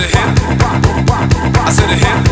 said a. I said a hit.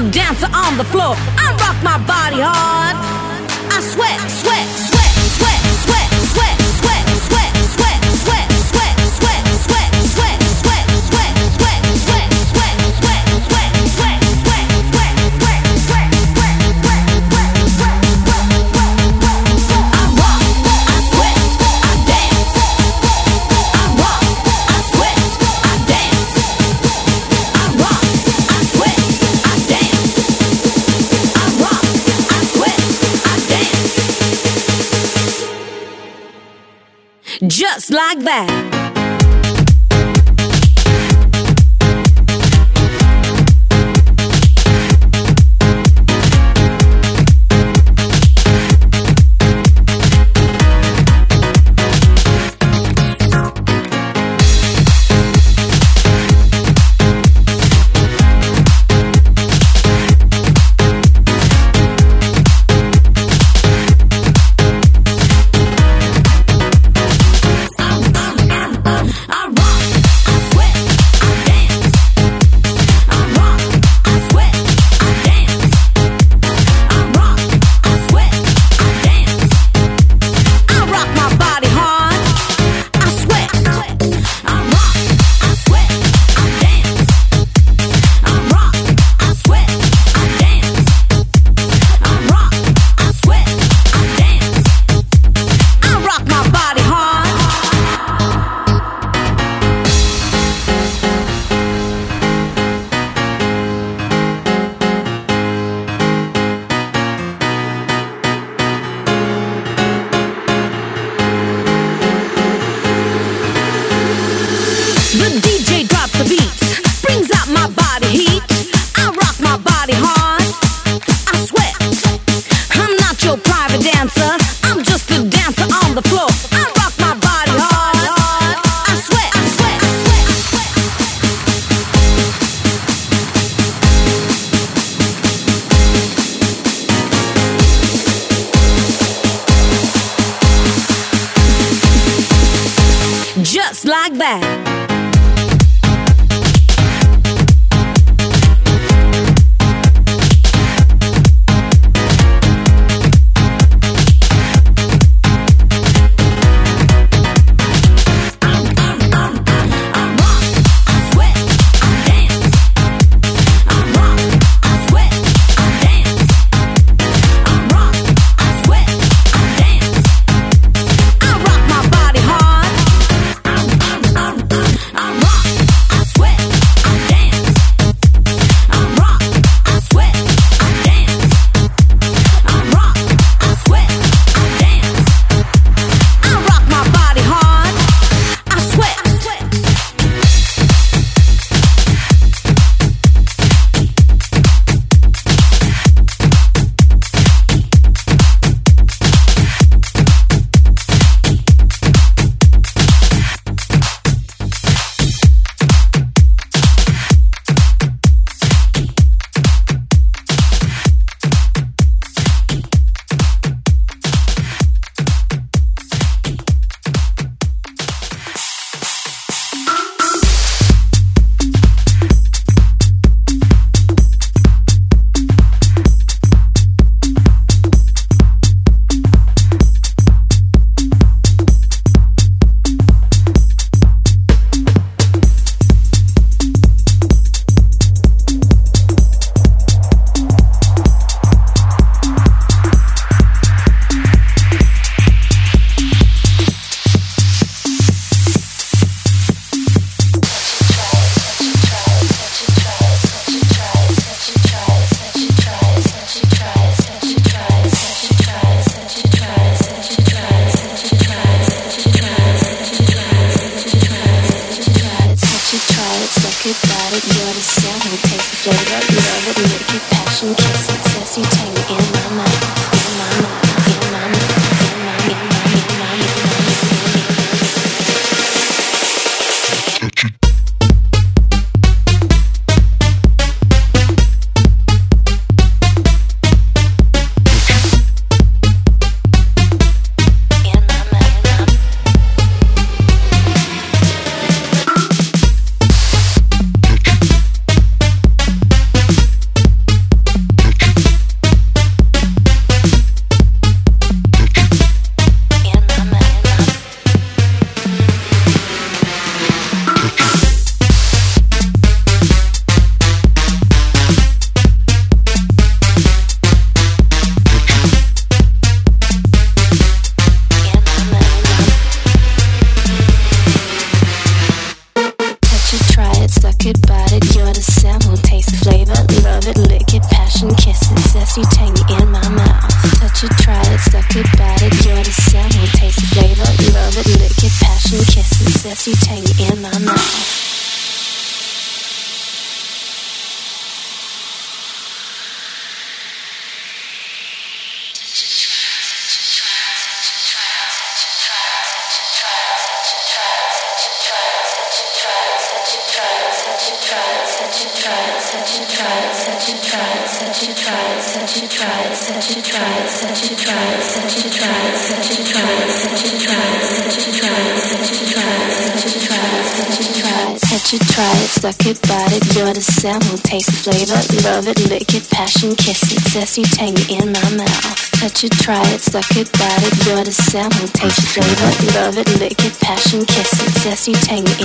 Dancer on the floor. I rock my body hard. It, you tangy in my mouth. Touch it, try it, suck it, bite it, you're the sample, taste the flavor, love it, lick it, passion, kiss it, you tangy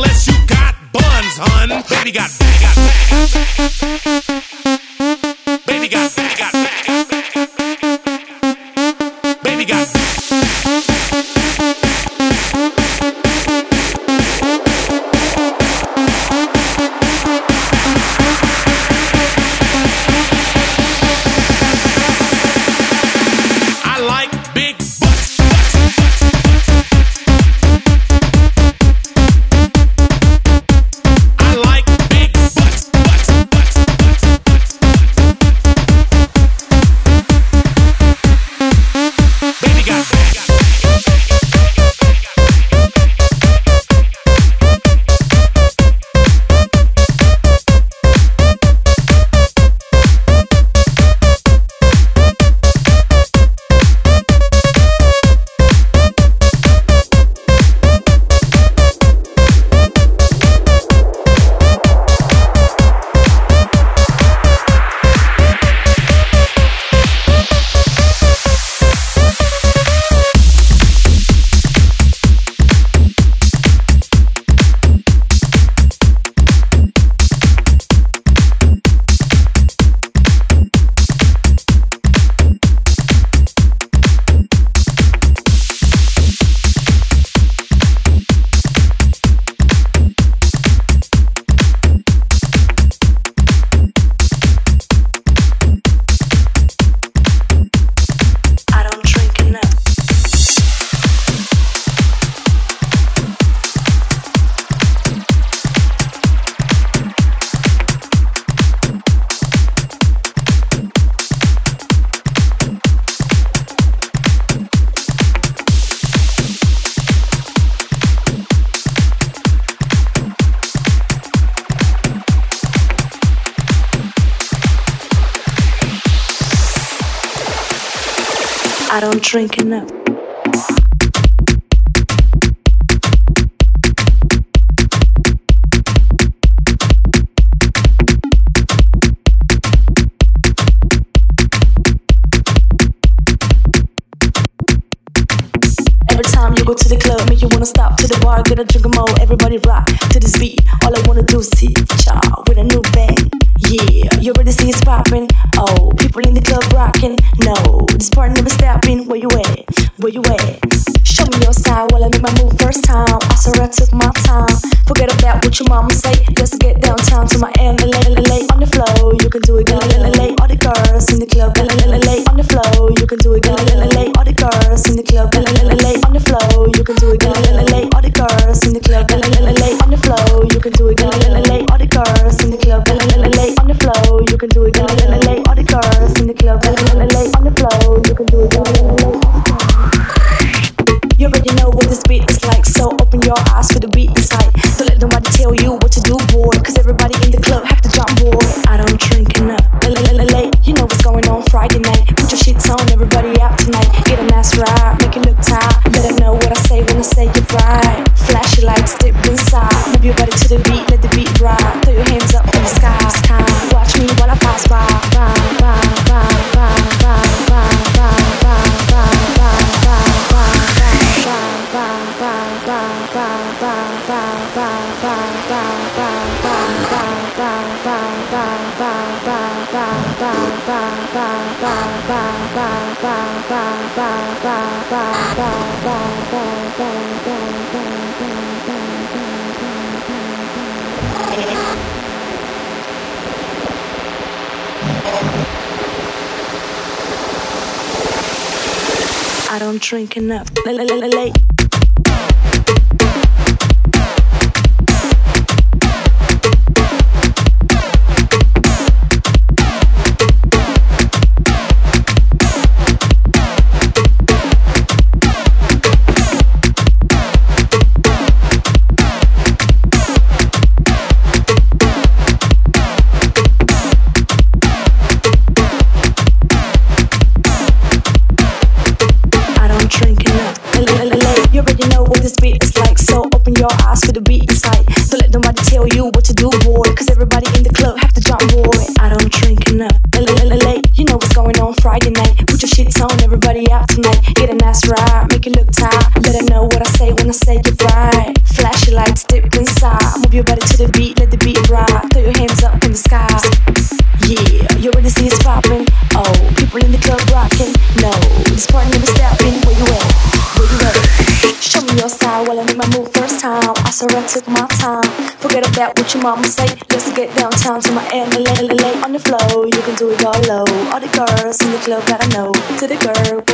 unless you got buns, hun. Baby got baby got back. Baby got. I don't drink enough. go to the club, make you wanna stop to the bar, get a drink more. Everybody rock to this beat. All I wanna do is see y'all with a new band. Yeah, you ready to see it's popping? Oh, people in the club rocking. No, this party never stopping. Where you at? Where you at? Show me your side while I make my move first time. I saw I took my time. Forget about what your mama say. Let's get downtown to my LA on the floor. You can do it, All the girls in the club, on the floor. You can do it, All the girls in the club, on the floor. You can do it, All the girls in the club, on the floor. You can do it, All the girls in the club, on the floor. You can do it, All the girls in the club, Lay on the floor. You can do it, you already know what this beat is like, so open your eyes for the beat inside. Don't let nobody tell you what to do, boy. Cause everybody in the club have to jump, boy. I don't drink enough. Late, you know what's going on Friday night. Put your shits on, everybody out tonight. Get a nice ride, make it look tight. Let them know what I say when I say you're right. Flash your lights, dip inside. Move your body to the beat, let the beat ride. Throw your hands up in the sky. Watch me while I pass by, by, by, by, by, drinking up late. Downtown to my LA on the floor. You can do it all low. All the girls in the club that I know. To the girl